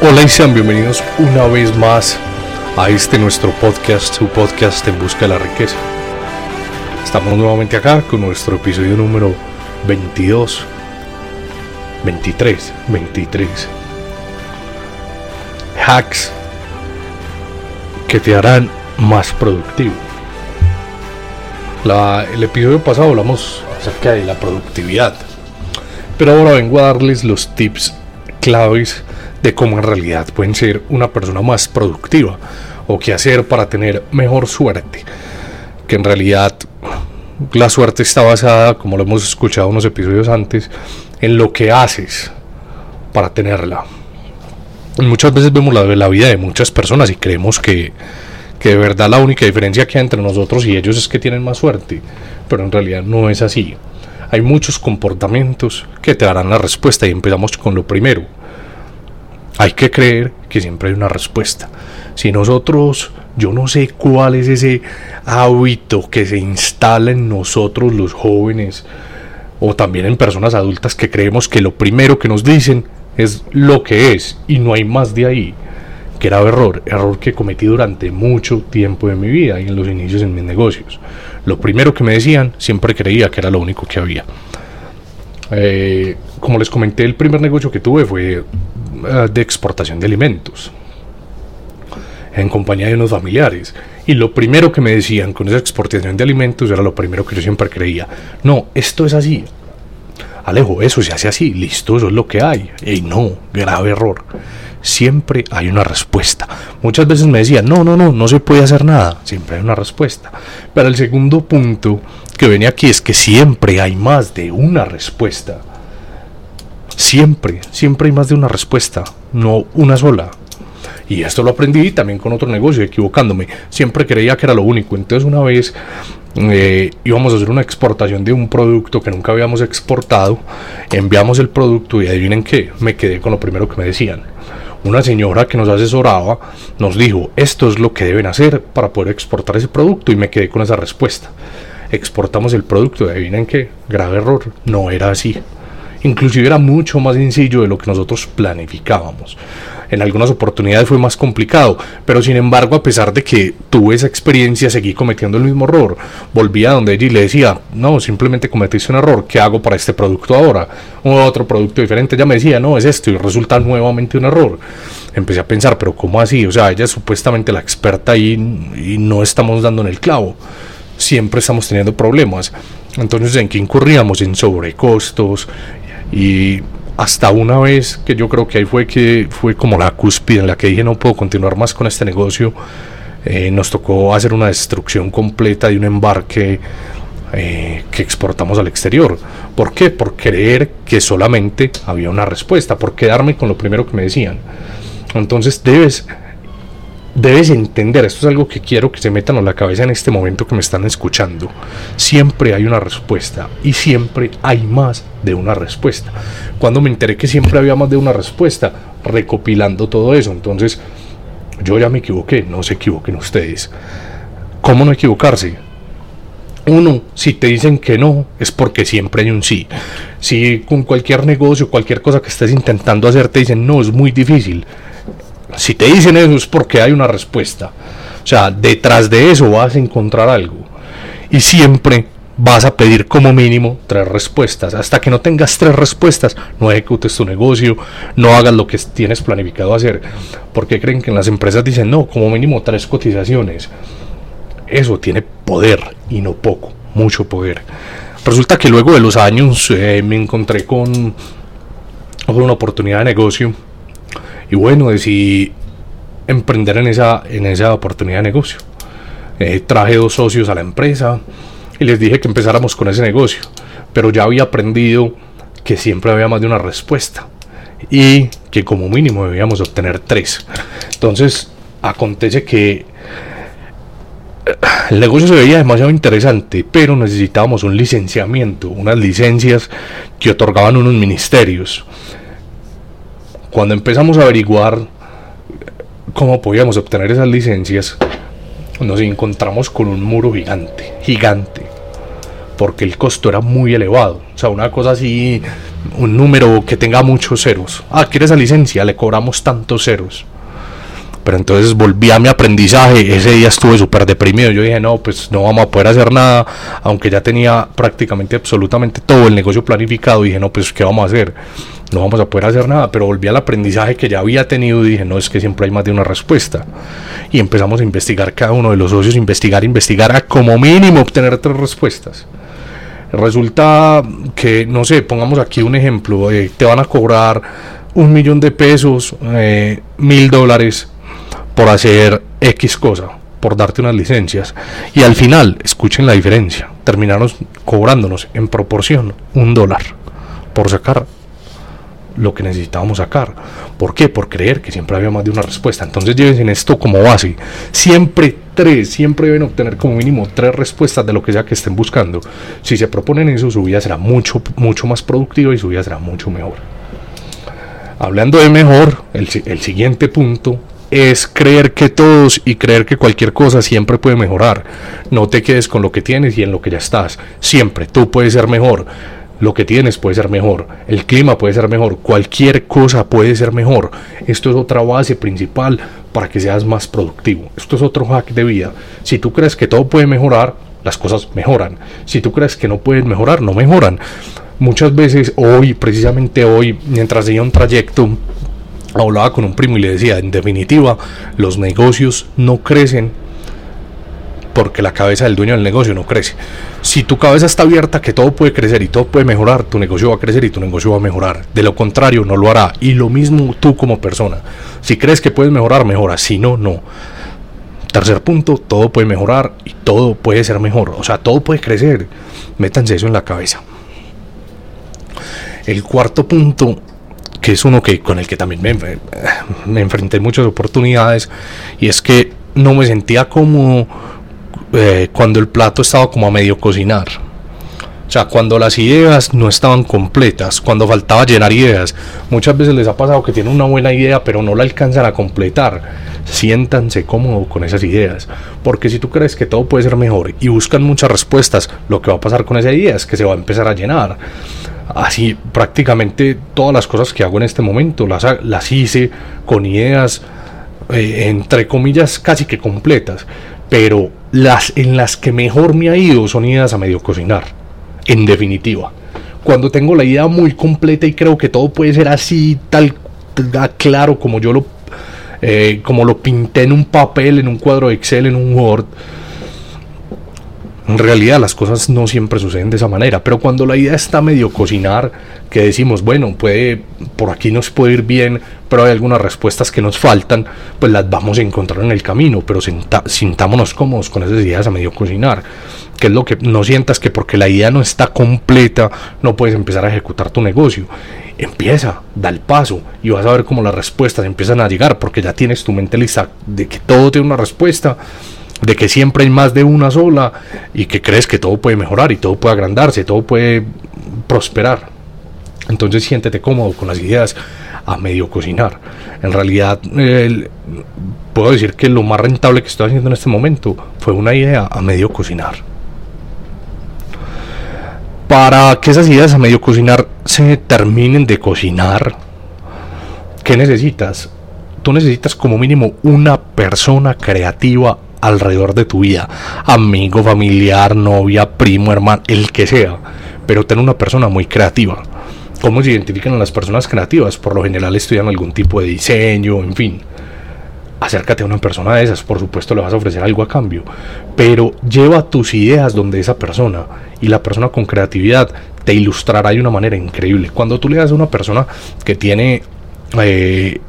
Hola y sean bienvenidos una vez más a este nuestro podcast, su podcast en busca de la riqueza. Estamos nuevamente acá con nuestro episodio número 22, 23, 23. Hacks que te harán más productivo. El episodio pasado hablamos acerca de la productividad, pero ahora vengo a darles los tips claves de cómo en realidad pueden ser una persona más productiva o qué hacer para tener mejor suerte. Que en realidad la suerte está basada, como lo hemos escuchado unos episodios antes, en lo que haces para tenerla. muchas veces vemos la, la vida de muchas personas y creemos que, que de verdad la única diferencia que hay entre nosotros y ellos es que tienen más suerte, pero en realidad no es así. Hay muchos comportamientos que te darán la respuesta y empezamos con lo primero hay que creer que siempre hay una respuesta. Si nosotros, yo no sé cuál es ese hábito que se instala en nosotros los jóvenes o también en personas adultas que creemos que lo primero que nos dicen es lo que es y no hay más de ahí. Que era error, error que cometí durante mucho tiempo de mi vida y en los inicios en mis negocios. Lo primero que me decían siempre creía que era lo único que había. Eh, como les comenté, el primer negocio que tuve fue de exportación de alimentos en compañía de unos familiares. Y lo primero que me decían con esa exportación de alimentos era lo primero que yo siempre creía. No, esto es así. Alejo, eso se hace así, listo, eso es lo que hay. Y no, grave error. Siempre hay una respuesta. Muchas veces me decían, no, no, no, no se puede hacer nada. Siempre hay una respuesta. Pero el segundo punto que venía aquí es que siempre hay más de una respuesta. Siempre, siempre hay más de una respuesta, no una sola. Y esto lo aprendí también con otro negocio, equivocándome. Siempre creía que era lo único. Entonces una vez eh, íbamos a hacer una exportación de un producto que nunca habíamos exportado. Enviamos el producto y adivinen qué, me quedé con lo primero que me decían. Una señora que nos asesoraba nos dijo, esto es lo que deben hacer para poder exportar ese producto y me quedé con esa respuesta. Exportamos el producto y adivinen qué, grave error, no era así. Inclusive era mucho más sencillo de lo que nosotros planificábamos. En algunas oportunidades fue más complicado, pero sin embargo, a pesar de que tuve esa experiencia, seguí cometiendo el mismo error. Volví a donde ella y le decía, no, simplemente cometiste un error, ¿qué hago para este producto ahora? otro producto diferente, ella me decía, no, es esto, y resulta nuevamente un error. Empecé a pensar, pero ¿cómo así? O sea, ella es supuestamente la experta y, y no estamos dando en el clavo. Siempre estamos teniendo problemas. Entonces, ¿en qué incurríamos? En sobrecostos, y hasta una vez que yo creo que ahí fue que fue como la cúspide en la que dije no puedo continuar más con este negocio, eh, nos tocó hacer una destrucción completa de un embarque eh, que exportamos al exterior. ¿Por qué? Por creer que solamente había una respuesta, por quedarme con lo primero que me decían. Entonces debes debes entender, esto es algo que quiero que se metan a la cabeza en este momento que me están escuchando. Siempre hay una respuesta y siempre hay más de una respuesta. Cuando me enteré que siempre había más de una respuesta, recopilando todo eso, entonces yo ya me equivoqué, no se equivoquen ustedes. ¿Cómo no equivocarse? Uno, si te dicen que no, es porque siempre hay un sí. Si con cualquier negocio, cualquier cosa que estés intentando hacer, te dicen no, es muy difícil si te dicen eso es porque hay una respuesta. O sea, detrás de eso vas a encontrar algo. Y siempre vas a pedir como mínimo tres respuestas. Hasta que no tengas tres respuestas, no ejecutes tu negocio, no hagas lo que tienes planificado hacer. Porque creen que en las empresas dicen, no, como mínimo tres cotizaciones. Eso tiene poder y no poco, mucho poder. Resulta que luego de los años eh, me encontré con, con una oportunidad de negocio y bueno, decidí emprender en esa, en esa oportunidad de negocio. Eh, traje dos socios a la empresa y les dije que empezáramos con ese negocio. Pero ya había aprendido que siempre había más de una respuesta y que como mínimo debíamos obtener tres. Entonces, acontece que eh, el negocio se veía demasiado interesante, pero necesitábamos un licenciamiento, unas licencias que otorgaban unos ministerios. Cuando empezamos a averiguar cómo podíamos obtener esas licencias, nos encontramos con un muro gigante, gigante. porque el costo era muy elevado. O sea, una cosa así, un número que tenga muchos ceros. Ah, ¿quiere esa licencia? Le cobramos tantos ceros. Pero entonces volví a mi aprendizaje. Ese día estuve súper deprimido. Yo dije, no, pues no vamos a poder hacer nada. Aunque ya tenía prácticamente absolutamente todo el negocio planificado. Dije, no, pues ¿qué vamos a hacer? No vamos a poder hacer nada. Pero volví al aprendizaje que ya había tenido y dije, no, es que siempre hay más de una respuesta. Y empezamos a investigar cada uno de los socios, investigar, investigar, a como mínimo obtener tres respuestas. Resulta que, no sé, pongamos aquí un ejemplo. Eh, te van a cobrar un millón de pesos, eh, mil dólares por hacer X cosa, por darte unas licencias. Y al final, escuchen la diferencia, terminaron cobrándonos en proporción un dólar por sacar lo que necesitábamos sacar. ¿Por qué? Por creer que siempre había más de una respuesta. Entonces en esto como base. Siempre tres, siempre deben obtener como mínimo tres respuestas de lo que sea que estén buscando. Si se proponen eso, su vida será mucho, mucho más productiva y su vida será mucho mejor. Hablando de mejor, el, el siguiente punto es creer que todos y creer que cualquier cosa siempre puede mejorar. No te quedes con lo que tienes y en lo que ya estás. Siempre tú puedes ser mejor. Lo que tienes puede ser mejor. El clima puede ser mejor. Cualquier cosa puede ser mejor. Esto es otra base principal para que seas más productivo. Esto es otro hack de vida. Si tú crees que todo puede mejorar, las cosas mejoran. Si tú crees que no pueden mejorar, no mejoran. Muchas veces hoy, precisamente hoy, mientras seguía un trayecto, hablaba con un primo y le decía, en definitiva, los negocios no crecen porque la cabeza del dueño del negocio no crece. Si tu cabeza está abierta que todo puede crecer y todo puede mejorar, tu negocio va a crecer y tu negocio va a mejorar. De lo contrario, no lo hará. Y lo mismo tú como persona. Si crees que puedes mejorar, mejora. Si no, no. Tercer punto, todo puede mejorar y todo puede ser mejor. O sea, todo puede crecer. Métanse eso en la cabeza. El cuarto punto que es uno que con el que también me, me enfrenté muchas oportunidades y es que no me sentía como eh, cuando el plato estaba como a medio cocinar. O sea, cuando las ideas no estaban completas, cuando faltaba llenar ideas. Muchas veces les ha pasado que tienen una buena idea pero no la alcanzan a completar. Siéntanse cómodos con esas ideas. Porque si tú crees que todo puede ser mejor y buscan muchas respuestas, lo que va a pasar con esa idea es que se va a empezar a llenar así prácticamente todas las cosas que hago en este momento las, las hice con ideas eh, entre comillas casi que completas pero las en las que mejor me ha ido son ideas a medio cocinar en definitiva. Cuando tengo la idea muy completa y creo que todo puede ser así tal claro como yo lo eh, como lo pinté en un papel en un cuadro de Excel en un Word en realidad las cosas no siempre suceden de esa manera, pero cuando la idea está medio cocinar, que decimos, bueno, puede, por aquí nos puede ir bien, pero hay algunas respuestas que nos faltan, pues las vamos a encontrar en el camino, pero sintámonos cómodos con esas ideas a medio cocinar, que es lo que no sientas que porque la idea no está completa, no puedes empezar a ejecutar tu negocio. Empieza, da el paso y vas a ver cómo las respuestas empiezan a llegar, porque ya tienes tu mente lista de que todo tiene una respuesta de que siempre hay más de una sola y que crees que todo puede mejorar y todo puede agrandarse, todo puede prosperar. Entonces siéntete cómodo con las ideas a medio cocinar. En realidad, puedo decir que lo más rentable que estoy haciendo en este momento fue una idea a medio cocinar. Para que esas ideas a medio cocinar se terminen de cocinar, ¿qué necesitas? Tú necesitas como mínimo una persona creativa alrededor de tu vida, amigo, familiar, novia, primo, hermano, el que sea, pero ten una persona muy creativa. ¿Cómo se identifican a las personas creativas? Por lo general estudian algún tipo de diseño, en fin. Acércate a una persona de esas, por supuesto le vas a ofrecer algo a cambio, pero lleva tus ideas donde esa persona y la persona con creatividad te ilustrará de una manera increíble. Cuando tú le das a una persona que tiene eh,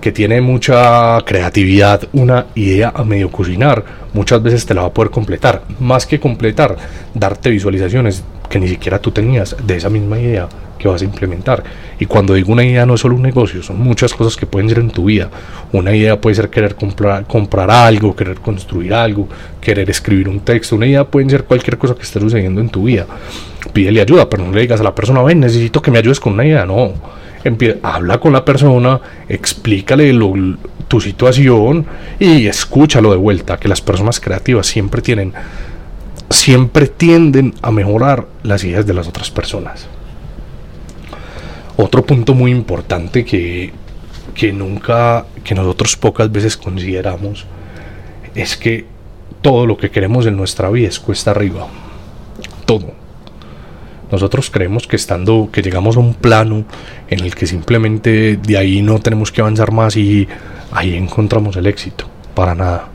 que tiene mucha creatividad, una idea a medio cocinar, muchas veces te la va a poder completar. Más que completar, darte visualizaciones que ni siquiera tú tenías de esa misma idea que vas a implementar. Y cuando digo una idea no es solo un negocio, son muchas cosas que pueden ser en tu vida. Una idea puede ser querer comprar, comprar algo, querer construir algo, querer escribir un texto. Una idea puede ser cualquier cosa que esté sucediendo en tu vida. Pídele ayuda, pero no le digas a la persona, ven, necesito que me ayudes con una idea. No, habla con la persona, explícale tu situación y escúchalo de vuelta, que las personas creativas siempre tienen siempre tienden a mejorar las ideas de las otras personas. Otro punto muy importante que, que nunca, que nosotros pocas veces consideramos, es que todo lo que queremos en nuestra vida es cuesta arriba. Todo. Nosotros creemos que estando, que llegamos a un plano en el que simplemente de ahí no tenemos que avanzar más y ahí encontramos el éxito. Para nada.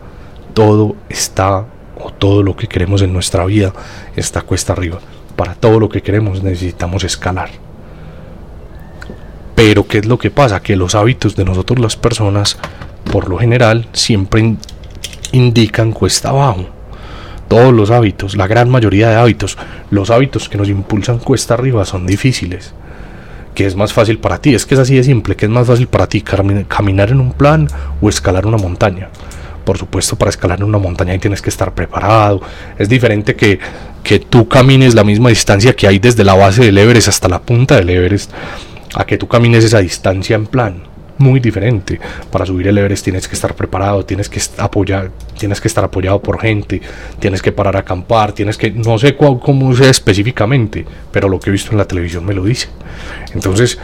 Todo está, o todo lo que queremos en nuestra vida está cuesta arriba. Para todo lo que queremos necesitamos escalar. Pero ¿qué es lo que pasa? Que los hábitos de nosotros las personas, por lo general, siempre indican cuesta abajo. Todos los hábitos, la gran mayoría de hábitos, los hábitos que nos impulsan cuesta arriba son difíciles. ¿Qué es más fácil para ti? Es que es así de simple. ¿Qué es más fácil para ti? ¿Caminar en un plan o escalar una montaña? Por supuesto, para escalar en una montaña tienes que estar preparado. Es diferente que, que tú camines la misma distancia que hay desde la base del Everest hasta la punta del Everest, a que tú camines esa distancia en plan muy diferente. Para subir el Everest tienes que estar preparado, tienes que apoyar, tienes que estar apoyado por gente, tienes que parar a acampar, tienes que no sé cómo sea específicamente, pero lo que he visto en la televisión me lo dice. Entonces,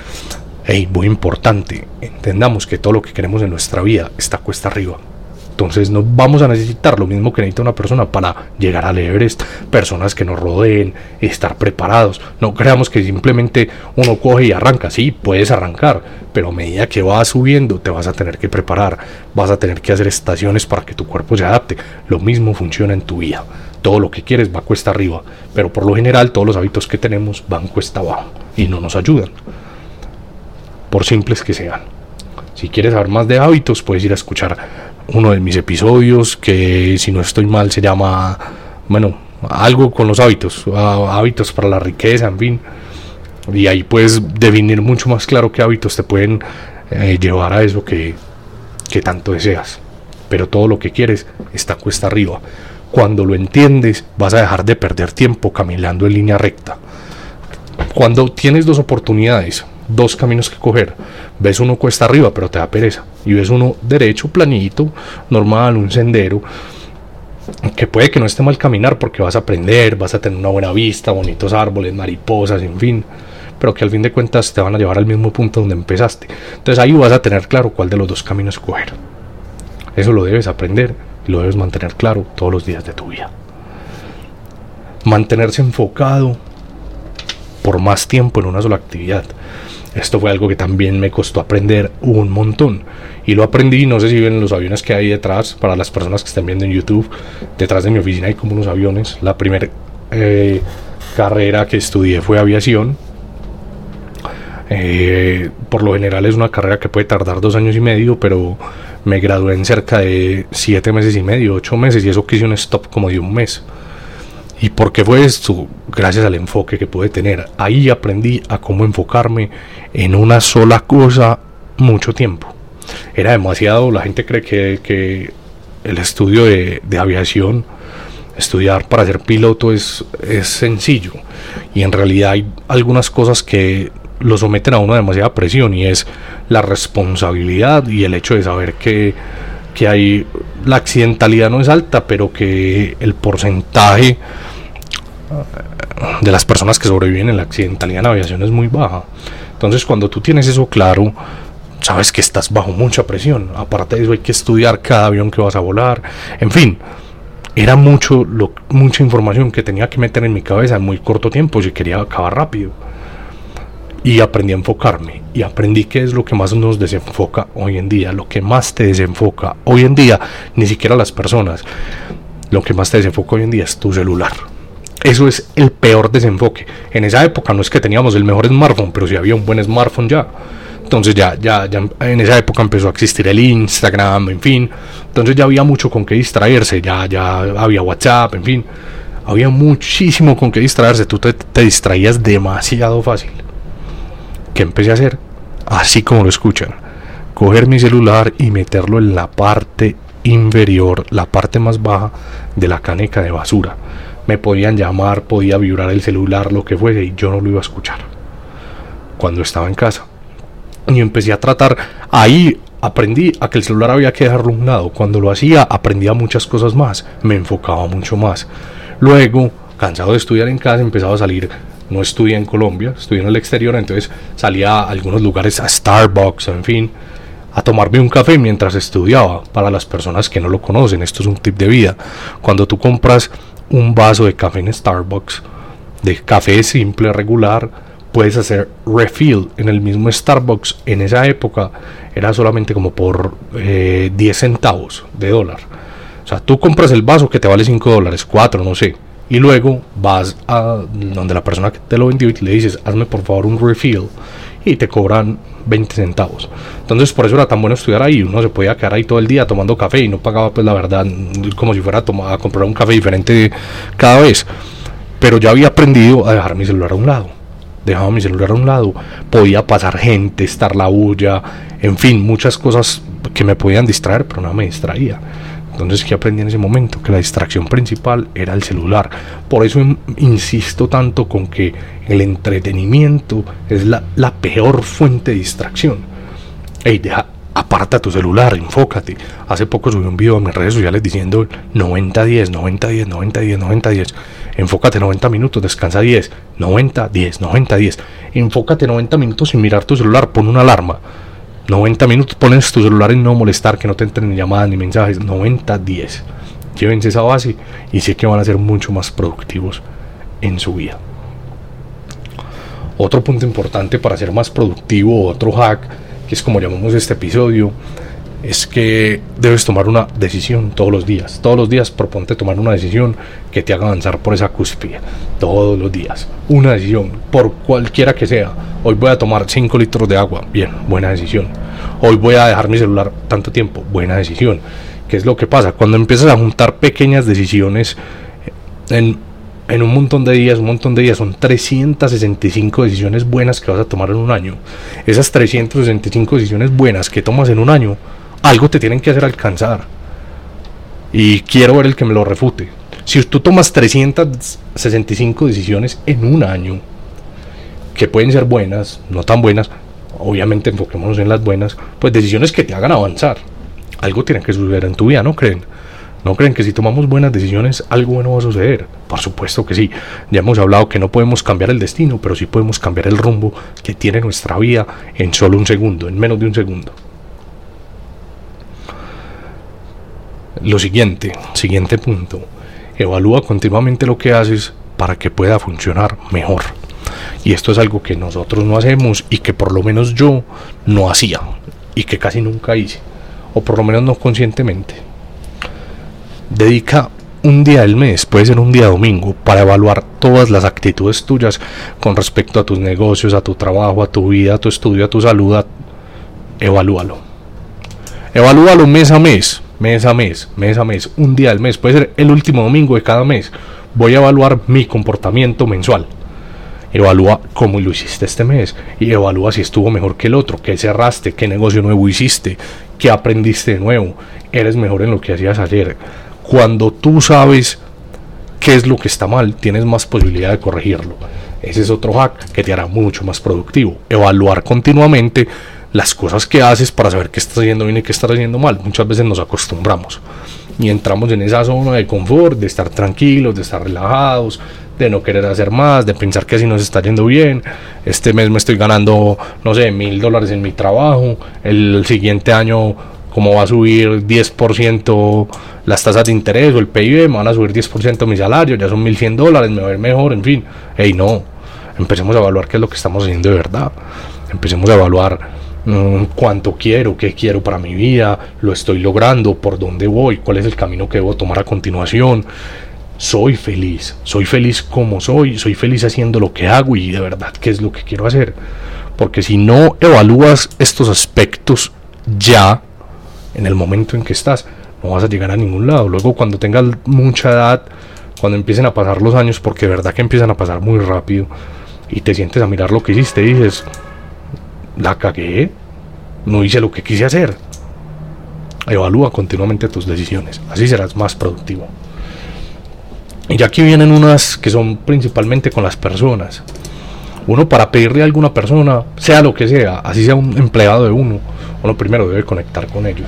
hey, muy importante, entendamos que todo lo que queremos en nuestra vida está cuesta arriba. Entonces no vamos a necesitar lo mismo que necesita una persona para llegar al Everest, personas que nos rodeen, estar preparados. No creamos que simplemente uno coge y arranca. Sí, puedes arrancar, pero a medida que vas subiendo te vas a tener que preparar, vas a tener que hacer estaciones para que tu cuerpo se adapte. Lo mismo funciona en tu vida. Todo lo que quieres va cuesta arriba, pero por lo general todos los hábitos que tenemos van cuesta abajo y no nos ayudan. Por simples que sean. Si quieres saber más de hábitos, puedes ir a escuchar uno de mis episodios que si no estoy mal se llama, bueno, algo con los hábitos, hábitos para la riqueza, en fin. Y ahí puedes definir mucho más claro qué hábitos te pueden eh, llevar a eso que, que tanto deseas. Pero todo lo que quieres está cuesta arriba. Cuando lo entiendes, vas a dejar de perder tiempo caminando en línea recta. Cuando tienes dos oportunidades, dos caminos que coger. Ves uno cuesta arriba, pero te da pereza. Y ves uno derecho, planito, normal, un sendero. Que puede que no esté mal caminar porque vas a aprender, vas a tener una buena vista, bonitos árboles, mariposas, en fin. Pero que al fin de cuentas te van a llevar al mismo punto donde empezaste. Entonces ahí vas a tener claro cuál de los dos caminos coger. Eso lo debes aprender y lo debes mantener claro todos los días de tu vida. Mantenerse enfocado por más tiempo en una sola actividad. Esto fue algo que también me costó aprender un montón. Y lo aprendí, no sé si ven los aviones que hay detrás, para las personas que estén viendo en YouTube, detrás de mi oficina hay como unos aviones. La primera eh, carrera que estudié fue aviación. Eh, por lo general es una carrera que puede tardar dos años y medio, pero me gradué en cerca de siete meses y medio, ocho meses, y eso quise un stop como de un mes. ¿Y por qué fue esto? Gracias al enfoque que pude tener. Ahí aprendí a cómo enfocarme en una sola cosa mucho tiempo. Era demasiado, la gente cree que, el estudio de, aviación, estudiar para ser piloto es, es sencillo. Y en realidad hay algunas cosas que lo someten a uno a demasiada presión y es la responsabilidad y el hecho de saber que, que hay la accidentalidad no es alta, pero que el porcentaje de las personas que sobreviven en la accidentalidad en aviación es muy baja. Entonces cuando tú tienes eso claro, sabes que estás bajo mucha presión. Aparte de eso hay que estudiar cada avión que vas a volar. En fin, era mucho, mucha información que tenía que meter en mi cabeza en muy corto tiempo si quería acabar rápido. Y aprendí a enfocarme. Y aprendí qué es lo que más nos desenfoca hoy en día. Lo que más te desenfoca hoy en día, ni siquiera las personas. Lo que más te desenfoca hoy en día es tu celular eso es el peor desenfoque. En esa época no es que teníamos el mejor smartphone, pero sí había un buen smartphone ya. Entonces ya, ya, ya en esa época empezó a existir el Instagram, en fin. Entonces ya había mucho con qué distraerse, ya, ya había WhatsApp, en fin. Había muchísimo con qué distraerse. Tú te, te distraías demasiado fácil. ¿Qué empecé a hacer? Así como lo escuchan. Coger mi celular y meterlo en la parte inferior, la parte más baja de la caneca de basura me podían llamar, podía vibrar el celular, lo que fuese, y yo no lo iba a escuchar. Cuando estaba en casa. Y empecé a tratar, ahí aprendí a que el celular había que dejarlo a un lado. Cuando lo hacía, aprendía muchas cosas más, me enfocaba mucho más. Luego, cansado de estudiar en casa, empezaba a salir. No estudié en Colombia, estudié en el exterior, entonces salía a algunos lugares, a Starbucks, en fin, a tomarme un café mientras estudiaba. Para las personas que no lo conocen, esto es un tip de vida. Cuando tú compras un vaso de café en Starbucks, de café simple, regular, puedes hacer refill en el mismo Starbucks. En esa época era solamente como por 10 eh, centavos de dólar. O sea, tú compras el vaso que te vale 5 dólares, 4, no sé. Y luego vas a donde la persona que te lo vendió y le dices, hazme por favor un refill. Y te cobran 20 centavos. Entonces por eso era tan bueno estudiar ahí. Uno se podía quedar ahí todo el día tomando café y no pagaba pues la verdad como si fuera a, a comprar un café diferente cada vez. Pero ya había aprendido a dejar mi celular a un lado. Dejaba mi celular a un lado. Podía pasar gente, estar la bulla, en fin, muchas cosas que me podían distraer, pero no me distraía. Entonces, ¿qué aprendí en ese momento? Que la distracción principal era el celular. Por eso insisto tanto con que el entretenimiento es la, peor fuente de distracción. Ey, deja, aparta tu celular, enfócate. Hace poco subí un video a mis redes sociales diciendo 90-10, 90-10, 90-10, 90-10. Enfócate 90 minutos, descansa 10, 90-10, 90-10. Enfócate 90 minutos sin mirar tu celular, pon una alarma. 90 minutos, pones tu celular en no molestar, que no te entren ni llamadas ni mensajes. 90-10. Llévense esa base y sé que van a ser mucho más productivos en su vida. Otro punto importante para ser más productivo, otro hack, que es como llamamos este episodio, es que debes tomar una decisión todos los días. Todos los días proponte tomar una decisión que te haga avanzar por esa cúspide. Todos los días. Una decisión, por cualquiera que sea. Hoy voy a tomar 5 litros de agua. Bien, buena decisión. Hoy voy a dejar mi celular tanto tiempo. Buena decisión. ¿Qué es lo que pasa? Cuando empiezas a juntar pequeñas decisiones en, en un montón de días, un montón de días, son 365 decisiones buenas que vas a tomar en un año. Esas 365 decisiones buenas que tomas en un año algo te tienen que hacer alcanzar. Y quiero ver el que me lo refute. Si tú tomas 365 decisiones en un año, que pueden ser buenas, no tan buenas, obviamente enfoquémonos en las buenas, pues decisiones que te hagan avanzar. Algo tiene que suceder en tu vida, ¿no creen? ¿No creen que si tomamos buenas decisiones algo bueno va a suceder? Por supuesto que sí. Ya hemos hablado que no podemos cambiar el destino, pero sí podemos cambiar el rumbo que tiene nuestra vida en solo un segundo, en menos de un segundo. Lo siguiente, siguiente punto, evalúa continuamente lo que haces para que pueda funcionar mejor. Y esto es algo que nosotros no hacemos y que por lo menos yo no hacía y que casi nunca hice, o por lo menos no conscientemente. Dedica un día del mes, puede ser un día domingo, para evaluar todas las actitudes tuyas con respecto a tus negocios, a tu trabajo, a tu vida, a tu estudio, a tu salud. Evalúalo. Evalúalo mes a mes mes a mes, mes a mes, un día al mes, puede ser el último domingo de cada mes. Voy a evaluar mi comportamiento mensual. Evalúa cómo lo hiciste este mes y evalúa si estuvo mejor que el otro, qué cerraste, qué negocio nuevo hiciste, qué aprendiste de nuevo, eres mejor en lo que hacías ayer. Cuando tú sabes qué es lo que está mal, tienes más posibilidad de corregirlo. Ese es otro hack que te hará mucho más productivo. Evaluar continuamente las cosas que haces para saber qué estás haciendo bien y qué estás haciendo mal. Muchas veces nos acostumbramos y entramos en esa zona de confort, de estar tranquilos, de estar relajados, de no querer hacer más, de pensar que así nos está yendo bien. Este mes me estoy ganando, no sé, mil dólares en mi trabajo. El siguiente año, como va a subir 10% las tasas de interés o el PIB, me van a subir 10% mi salario, ya son 1100 dólares, me va a ir mejor, en fin. Hey, no. Empecemos a evaluar qué es lo que estamos haciendo de verdad. Empecemos a evaluar cuánto quiero, qué quiero para mi vida, lo estoy logrando, por dónde voy, cuál es el camino que debo tomar a continuación. Soy feliz, soy feliz como soy, soy feliz haciendo lo que hago y de verdad qué es lo que quiero hacer. Porque si no evalúas estos aspectos ya, en el momento en que estás, no vas a llegar a ningún lado. Luego cuando tengas mucha edad, cuando empiecen a pasar los años, porque de verdad que empiezan a pasar muy rápido, y te sientes a mirar lo que hiciste y dices, la cagué, no hice lo que quise hacer. Evalúa continuamente tus decisiones, así serás más productivo. Y aquí vienen unas que son principalmente con las personas. Uno para pedirle a alguna persona, sea lo que sea, así sea un empleado de uno, uno primero debe conectar con ellos.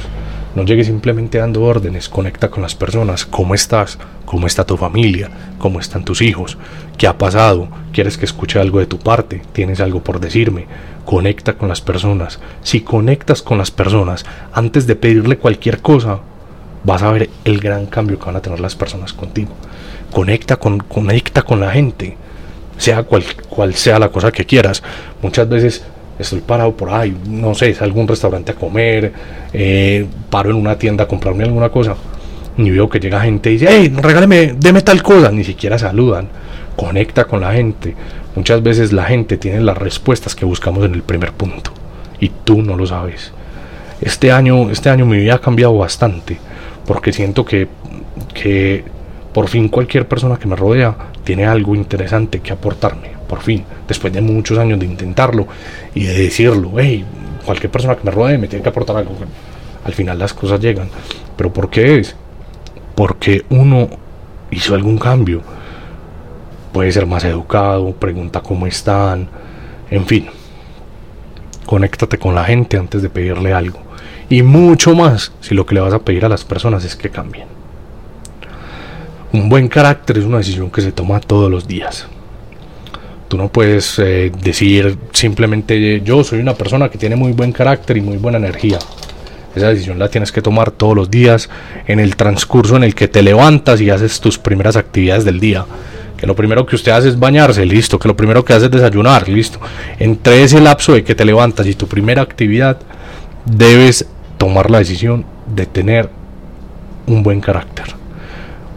No llegues simplemente dando órdenes, conecta con las personas. ¿Cómo estás? ¿Cómo está tu familia? ¿Cómo están tus hijos? ¿Qué ha pasado? ¿Quieres que escuche algo de tu parte? ¿Tienes algo por decirme? Conecta con las personas. Si conectas con las personas antes de pedirle cualquier cosa, vas a ver el gran cambio que van a tener las personas contigo. Conecta con, conecta con la gente, sea cual, cual sea la cosa que quieras. Muchas veces estoy parado por ahí, no sé, es algún restaurante a comer, eh, paro en una tienda a comprarme alguna cosa, y veo que llega gente y dice, hey, regáleme, deme tal cosa, ni siquiera saludan, conecta con la gente. Muchas veces la gente tiene las respuestas que buscamos en el primer punto, y tú no lo sabes. Este año, este año mi vida ha cambiado bastante, porque siento que, que por fin cualquier persona que me rodea tiene algo interesante que aportarme por fin, después de muchos años de intentarlo y de decirlo, hey, cualquier persona que me rodee me tiene que aportar algo. Al final las cosas llegan. ¿Pero por qué es? Porque uno hizo algún cambio. Puede ser más educado, pregunta cómo están, en fin. Conéctate con la gente antes de pedirle algo. Y mucho más si lo que le vas a pedir a las personas es que cambien. Un buen carácter es una decisión que se toma todos los días. Tú no puedes eh, decir simplemente yo soy una persona que tiene muy buen carácter y muy buena energía. Esa decisión la tienes que tomar todos los días en el transcurso en el que te levantas y haces tus primeras actividades del día. Que lo primero que usted hace es bañarse, listo. Que lo primero que hace es desayunar, listo. Entre ese lapso de que te levantas y tu primera actividad, debes tomar la decisión de tener un buen carácter.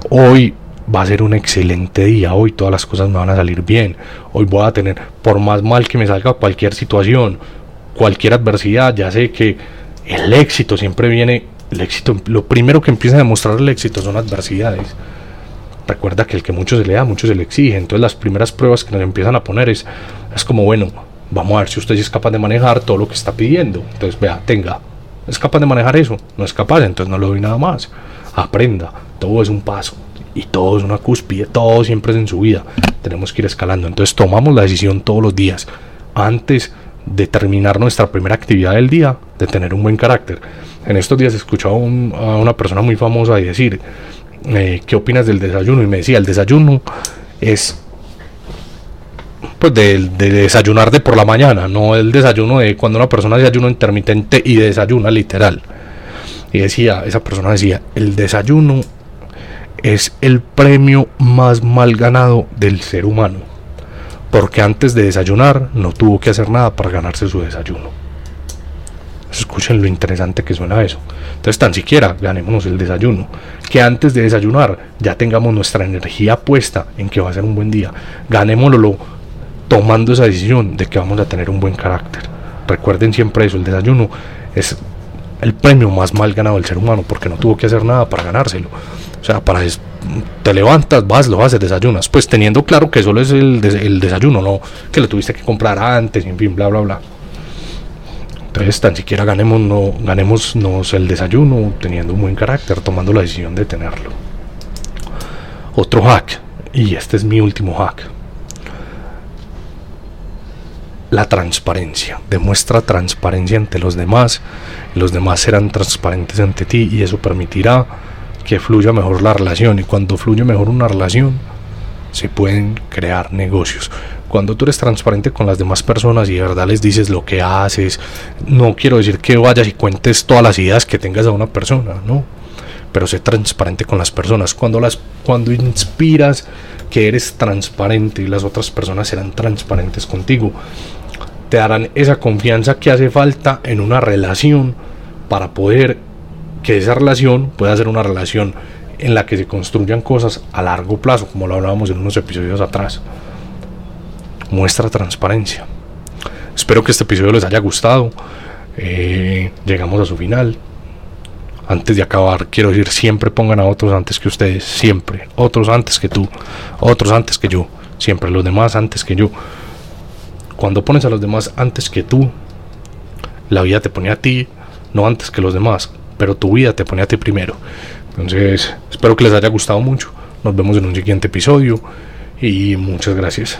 Hoy va a ser un excelente día, hoy todas las cosas me van a salir bien, hoy voy a tener, por más mal que me salga cualquier situación, cualquier adversidad, ya sé que el éxito siempre viene, el éxito, lo primero que empieza a demostrar el éxito son adversidades. Recuerda que el que mucho se le da, mucho se le exige, entonces las primeras pruebas que nos empiezan a poner es, es como, bueno, vamos a ver si usted es capaz de manejar todo lo que está pidiendo, entonces vea, tenga, es capaz de manejar eso, no es capaz, entonces no le doy nada más, aprenda, todo es un paso y todo es una cúspide, todo siempre es en su vida. Tenemos que ir escalando. Entonces tomamos la decisión todos los días, antes de terminar nuestra primera actividad del día, de tener un buen carácter. En estos días he escuchado a una persona muy famosa decir, eh, ¿qué opinas del desayuno? Y me decía, el desayuno es pues de, de, desayunar de por la mañana, no el desayuno de cuando una persona desayuno intermitente y desayuna literal. Y decía, esa persona decía, el desayuno es el premio más mal ganado del ser humano, porque antes de desayunar no tuvo que hacer nada para ganarse su desayuno. Escuchen lo interesante que suena eso. Entonces, tan siquiera ganémonos el desayuno. Que antes de desayunar ya tengamos nuestra energía puesta en que va a ser un buen día. Ganémoslo tomando esa decisión de que vamos a tener un buen carácter. Recuerden siempre eso, el desayuno es el premio más mal ganado del ser humano porque no tuvo que hacer nada para ganárselo. O sea, para te levantas, vas, lo haces, desayunas. Pues teniendo claro que solo es el, el desayuno, no que lo tuviste que comprar antes, en fin, bla, bla, bla. Entonces, tan siquiera ganemos, no, ganémonos el desayuno teniendo un buen carácter, tomando la decisión de tenerlo. Otro hack, y este es mi último hack. La transparencia. Demuestra transparencia ante los demás. Los demás serán transparentes ante ti y eso permitirá que fluya mejor la relación y cuando fluye mejor una relación se pueden crear negocios. Cuando tú eres transparente con las demás personas y de verdad les dices lo que haces, no quiero decir que vayas y cuentes todas las ideas que tengas a una persona, no, pero sé transparente con las personas. Cuando las cuando inspiras que eres transparente y las otras personas serán transparentes contigo, te darán esa confianza que hace falta en una relación para poder que esa relación pueda ser una relación en la que se construyan cosas a largo plazo, como lo hablábamos en unos episodios atrás. Muestra transparencia. Espero que este episodio les haya gustado. Eh, llegamos a su final. Antes de acabar, quiero decir, siempre pongan a otros antes que ustedes, siempre. Otros antes que tú, otros antes que yo, siempre los demás antes que yo. Cuando pones a los demás antes que tú, la vida te pone a ti, no antes que los demás pero tu vida te pone a ti primero. Entonces, espero que les haya gustado mucho. Nos vemos en un siguiente episodio y muchas gracias.